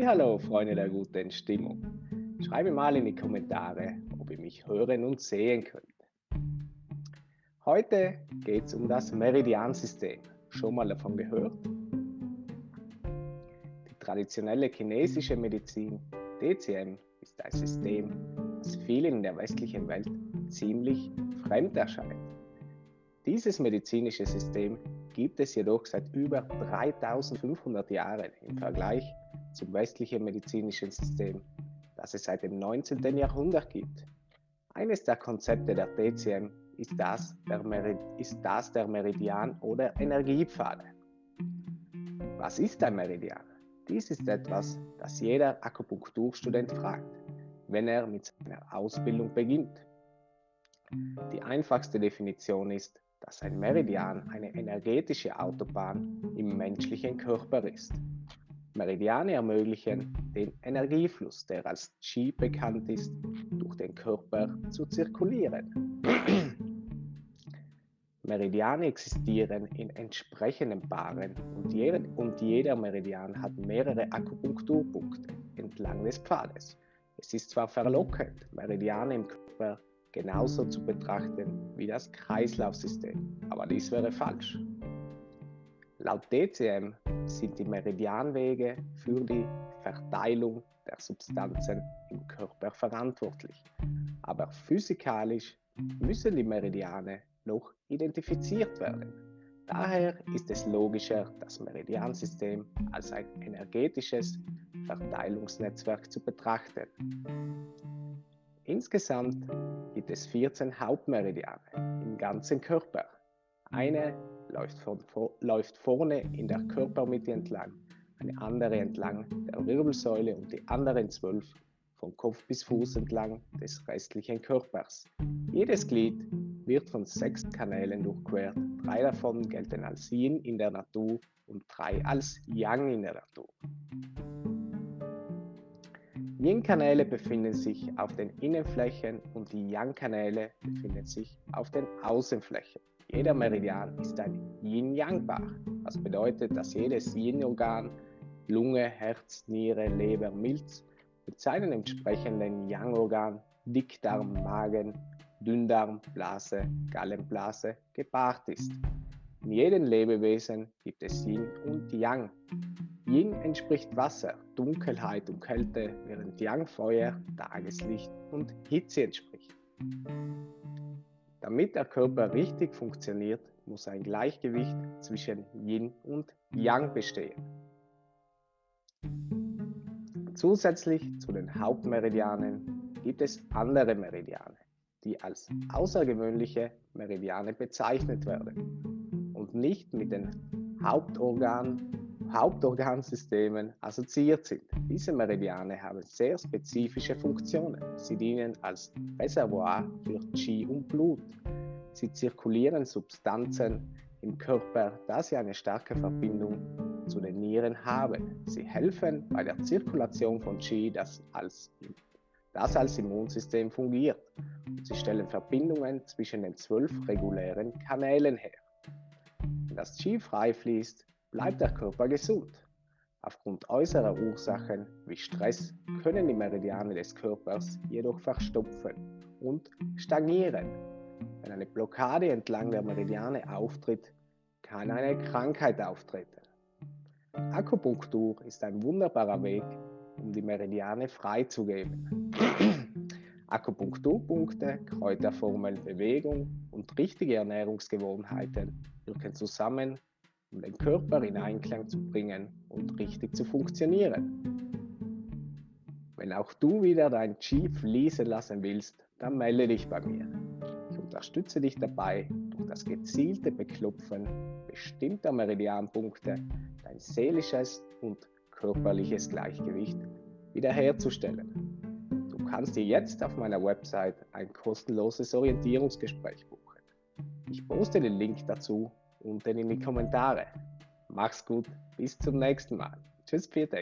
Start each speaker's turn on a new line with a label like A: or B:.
A: Hallo, Freunde der guten Stimmung. Schreibe mal in die Kommentare, ob ihr mich hören und sehen könnt. Heute geht es um das Meridiansystem. Schon mal davon gehört? Die traditionelle chinesische Medizin, DCM, ist ein System, das vielen in der westlichen Welt ziemlich fremd erscheint. Dieses medizinische System gibt es jedoch seit über 3500 Jahren im Vergleich zum westlichen medizinischen System, das es seit dem 19. Jahrhundert gibt. Eines der Konzepte der DCM ist das der, Merid ist das der Meridian- oder Energiepfade. Was ist ein Meridian? Dies ist etwas, das jeder Akupunkturstudent fragt, wenn er mit seiner Ausbildung beginnt. Die einfachste Definition ist, dass ein Meridian eine energetische Autobahn im menschlichen Körper ist. Meridiane ermöglichen den Energiefluss, der als Qi bekannt ist, durch den Körper zu zirkulieren. Meridiane existieren in entsprechenden Paaren und jeder, und jeder Meridian hat mehrere Akupunkturpunkte entlang des Pfades. Es ist zwar verlockend, Meridiane im Körper genauso zu betrachten wie das Kreislaufsystem, aber dies wäre falsch. Laut DCM sind die Meridianwege für die Verteilung der Substanzen im Körper verantwortlich. Aber physikalisch müssen die Meridiane noch identifiziert werden. Daher ist es logischer, das Meridiansystem als ein energetisches Verteilungsnetzwerk zu betrachten. Insgesamt gibt es 14 Hauptmeridiane im ganzen Körper. Eine läuft, von, läuft vorne in der Körpermitte entlang, eine andere entlang der Wirbelsäule und die anderen zwölf von Kopf bis Fuß entlang des restlichen Körpers. Jedes Glied wird von sechs Kanälen durchquert. Drei davon gelten als Yin in der Natur und drei als Yang in der Natur. Yin-Kanäle befinden sich auf den Innenflächen und die Yang-Kanäle befinden sich auf den Außenflächen. Jeder Meridian ist ein Yin-Yang-Paar. Das bedeutet, dass jedes Yin-Organ, Lunge, Herz, Niere, Leber, Milz mit seinen entsprechenden Yang-Organ, Dickdarm, Magen, Dünndarm, Blase, Gallenblase gepaart ist. In jedem Lebewesen gibt es Yin und Yang. Yin entspricht Wasser, Dunkelheit und Kälte, während Yang Feuer, Tageslicht und Hitze entspricht. Damit der Körper richtig funktioniert, muss ein Gleichgewicht zwischen Yin und Yang bestehen. Zusätzlich zu den Hauptmeridianen gibt es andere Meridiane, die als außergewöhnliche Meridiane bezeichnet werden und nicht mit den Hauptorgan, Hauptorgansystemen assoziiert sind. Diese Meridiane haben sehr spezifische Funktionen. Sie dienen als Reservoir für Qi und Blut. Sie zirkulieren Substanzen im Körper, da sie eine starke Verbindung zu den Nieren haben. Sie helfen bei der Zirkulation von Qi, das als, das als Immunsystem fungiert. Sie stellen Verbindungen zwischen den zwölf regulären Kanälen her. Wenn das Qi frei fließt, bleibt der Körper gesund. Aufgrund äußerer Ursachen wie Stress können die Meridiane des Körpers jedoch verstopfen und stagnieren. Wenn eine Blockade entlang der Meridiane auftritt, kann eine Krankheit auftreten. Akupunktur ist ein wunderbarer Weg, um die Meridiane freizugeben. Akupunkturpunkte, Kräuterformel, Bewegung und richtige Ernährungsgewohnheiten wirken zusammen um den Körper in Einklang zu bringen und richtig zu funktionieren. Wenn auch du wieder dein Qi fließen lassen willst, dann melde dich bei mir. Ich unterstütze dich dabei, durch das gezielte Beklopfen bestimmter Meridianpunkte dein seelisches und körperliches Gleichgewicht wiederherzustellen. Du kannst dir jetzt auf meiner Website ein kostenloses Orientierungsgespräch buchen. Ich poste den Link dazu unten in die Kommentare. Mach's gut, bis zum nächsten Mal. Tschüss, Peter.